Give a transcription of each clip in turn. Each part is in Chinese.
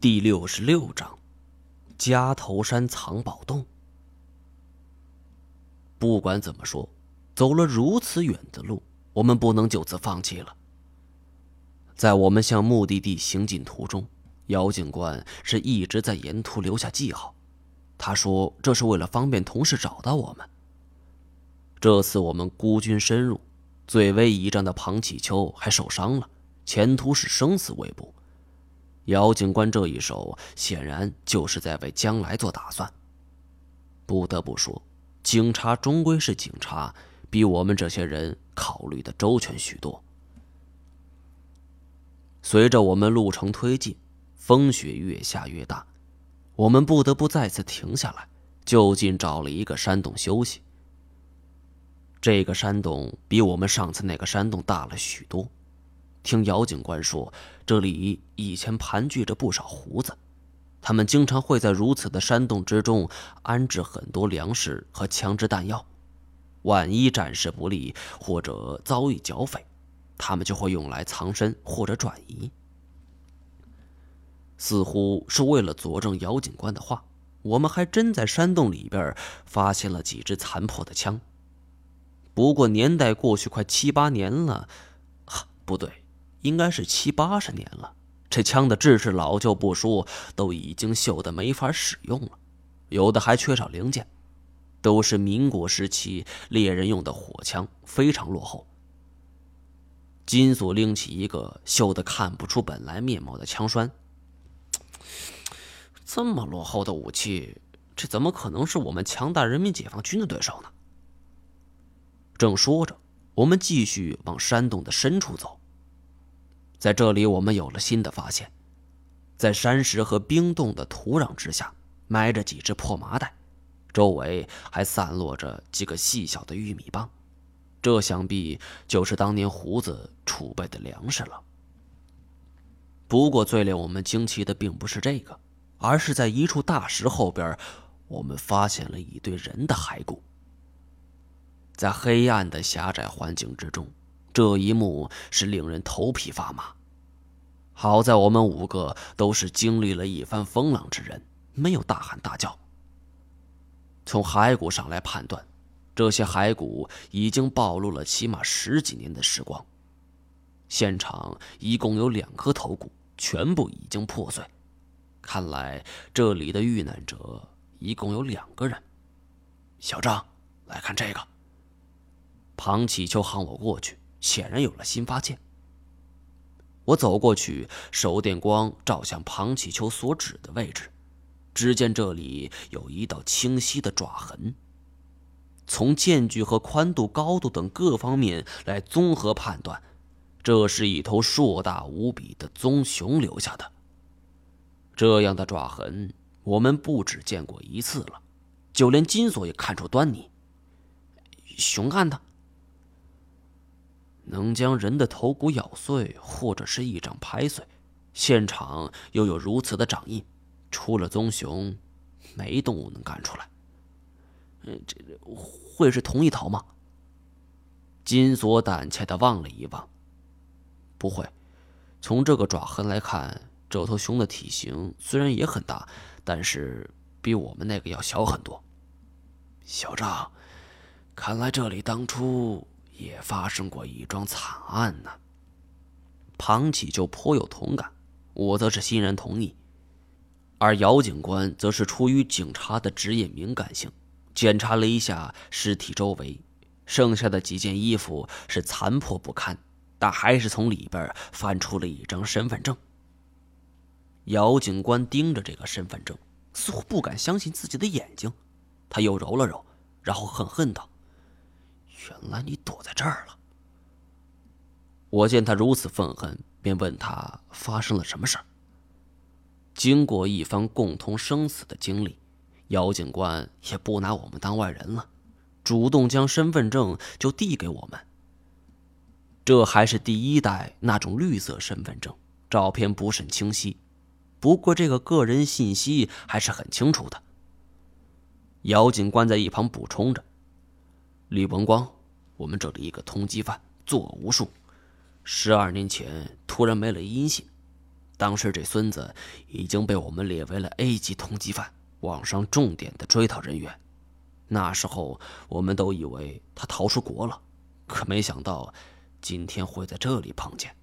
第六十六章，夹头山藏宝洞。不管怎么说，走了如此远的路，我们不能就此放弃了。在我们向目的地行进途中，姚警官是一直在沿途留下记号。他说，这是为了方便同事找到我们。这次我们孤军深入，最为倚仗的庞启秋还受伤了，前途是生死未卜。姚警官这一手，显然就是在为将来做打算。不得不说，警察终归是警察，比我们这些人考虑的周全许多。随着我们路程推进，风雪越下越大，我们不得不再次停下来，就近找了一个山洞休息。这个山洞比我们上次那个山洞大了许多。听姚警官说，这里以前盘踞着不少胡子，他们经常会在如此的山洞之中安置很多粮食和枪支弹药，万一战事不利或者遭遇剿匪，他们就会用来藏身或者转移。似乎是为了佐证姚警官的话，我们还真在山洞里边发现了几支残破的枪。不过年代过去快七八年了，啊，不对。应该是七八十年了，这枪的制式老旧不说，都已经锈得没法使用了，有的还缺少零件，都是民国时期猎人用的火枪，非常落后。金锁拎起一个锈得看不出本来面貌的枪栓，这么落后的武器，这怎么可能是我们强大人民解放军的对手呢？正说着，我们继续往山洞的深处走。在这里，我们有了新的发现，在山石和冰冻的土壤之下，埋着几只破麻袋，周围还散落着几个细小的玉米棒，这想必就是当年胡子储备的粮食了。不过，最令我们惊奇的并不是这个，而是在一处大石后边，我们发现了一堆人的骸骨。在黑暗的狭窄环境之中。这一幕是令人头皮发麻。好在我们五个都是经历了一番风浪之人，没有大喊大叫。从骸骨上来判断，这些骸骨已经暴露了起码十几年的时光。现场一共有两颗头骨，全部已经破碎。看来这里的遇难者一共有两个人。小张，来看这个。庞启秋喊我过去。显然有了新发现。我走过去，手电光照向庞启秋所指的位置，只见这里有一道清晰的爪痕。从间距和宽度、高度等各方面来综合判断，这是一头硕大无比的棕熊留下的。这样的爪痕，我们不止见过一次了，就连金锁也看出端倪。熊干的。能将人的头骨咬碎，或者是一掌拍碎，现场又有如此的掌印，除了棕熊，没动物能干出来。嗯，这会是同一头吗？金锁胆怯的望了一望，不会。从这个爪痕来看，这头熊的体型虽然也很大，但是比我们那个要小很多。小张，看来这里当初……也发生过一桩惨案呢。庞启就颇有同感，我则是欣然同意。而姚警官则是出于警察的职业敏感性，检查了一下尸体周围，剩下的几件衣服是残破不堪，但还是从里边翻出了一张身份证。姚警官盯着这个身份证，似乎不敢相信自己的眼睛，他又揉了揉，然后恨恨道。原来你躲在这儿了。我见他如此愤恨，便问他发生了什么事儿。经过一番共同生死的经历，姚警官也不拿我们当外人了，主动将身份证就递给我们。这还是第一代那种绿色身份证，照片不甚清晰，不过这个个人信息还是很清楚的。姚警官在一旁补充着：“李文光。”我们这里一个通缉犯，作恶无数，十二年前突然没了音信，当时这孙子已经被我们列为了 A 级通缉犯，网上重点的追讨人员。那时候我们都以为他逃出国了，可没想到今天会在这里碰见。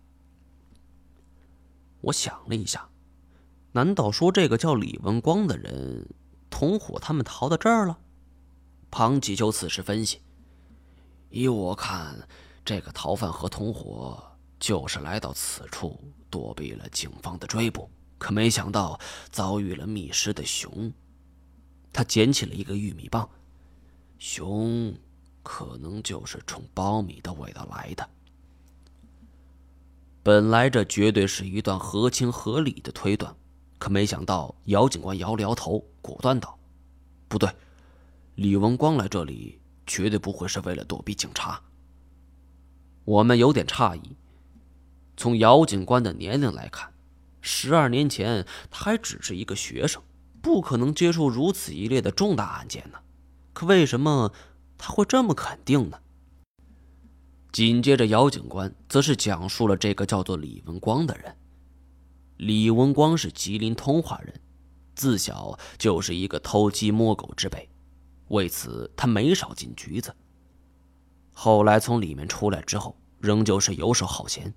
我想了一下，难道说这个叫李文光的人同伙他们逃到这儿了？庞吉秋此时分析：依我看，这个逃犯和同伙就是来到此处。躲避了警方的追捕，可没想到遭遇了觅食的熊。他捡起了一个玉米棒，熊可能就是冲苞米的味道来的。本来这绝对是一段合情合理的推断，可没想到姚警官摇了摇头，果断道：“不对，李文光来这里绝对不会是为了躲避警察。”我们有点诧异。从姚警官的年龄来看，十二年前他还只是一个学生，不可能接触如此一列的重大案件呢。可为什么他会这么肯定呢？紧接着，姚警官则是讲述了这个叫做李文光的人。李文光是吉林通化人，自小就是一个偷鸡摸狗之辈，为此他没少进局子。后来从里面出来之后，仍旧是游手好闲。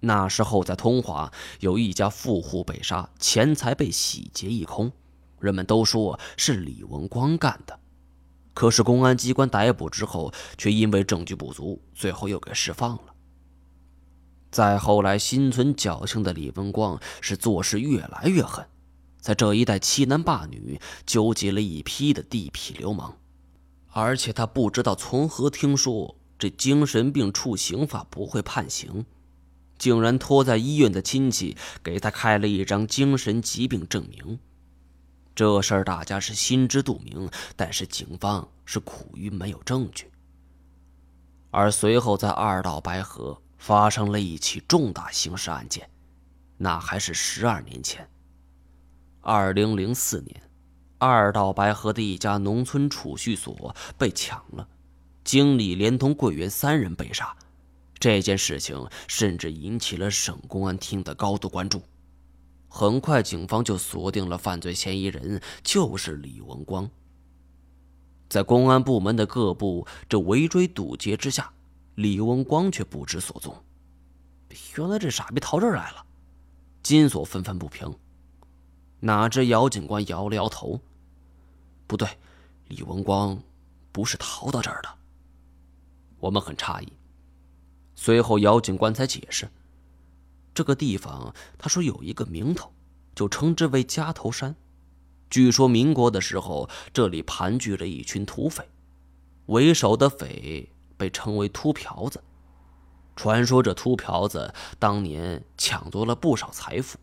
那时候，在通化有一家富户被杀，钱财被洗劫一空，人们都说是李文光干的。可是公安机关逮捕之后，却因为证据不足，最后又给释放了。再后来，心存侥幸的李文光是做事越来越狠，在这一带欺男霸女，纠集了一批的地痞流氓，而且他不知道从何听说这精神病处刑法不会判刑。竟然托在医院的亲戚给他开了一张精神疾病证明，这事儿大家是心知肚明，但是警方是苦于没有证据。而随后在二道白河发生了一起重大刑事案件，那还是十二年前。二零零四年，二道白河的一家农村储蓄所被抢了，经理连同柜员三人被杀。这件事情甚至引起了省公安厅的高度关注。很快，警方就锁定了犯罪嫌疑人，就是李文光。在公安部门的各部这围追堵截之下，李文光却不知所踪。原来这傻逼逃这儿来了，金锁愤愤不平。哪知姚警官摇了摇头：“不对，李文光不是逃到这儿的。”我们很诧异。随后，姚警官才解释，这个地方他说有一个名头，就称之为夹头山。据说民国的时候，这里盘踞着一群土匪，为首的匪被称为秃瓢子。传说这秃瓢子当年抢夺了不少财富，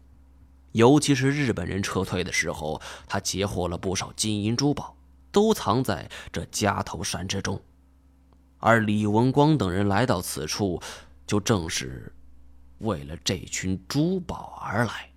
尤其是日本人撤退的时候，他截获了不少金银珠宝，都藏在这夹头山之中。而李文光等人来到此处，就正是为了这群珠宝而来。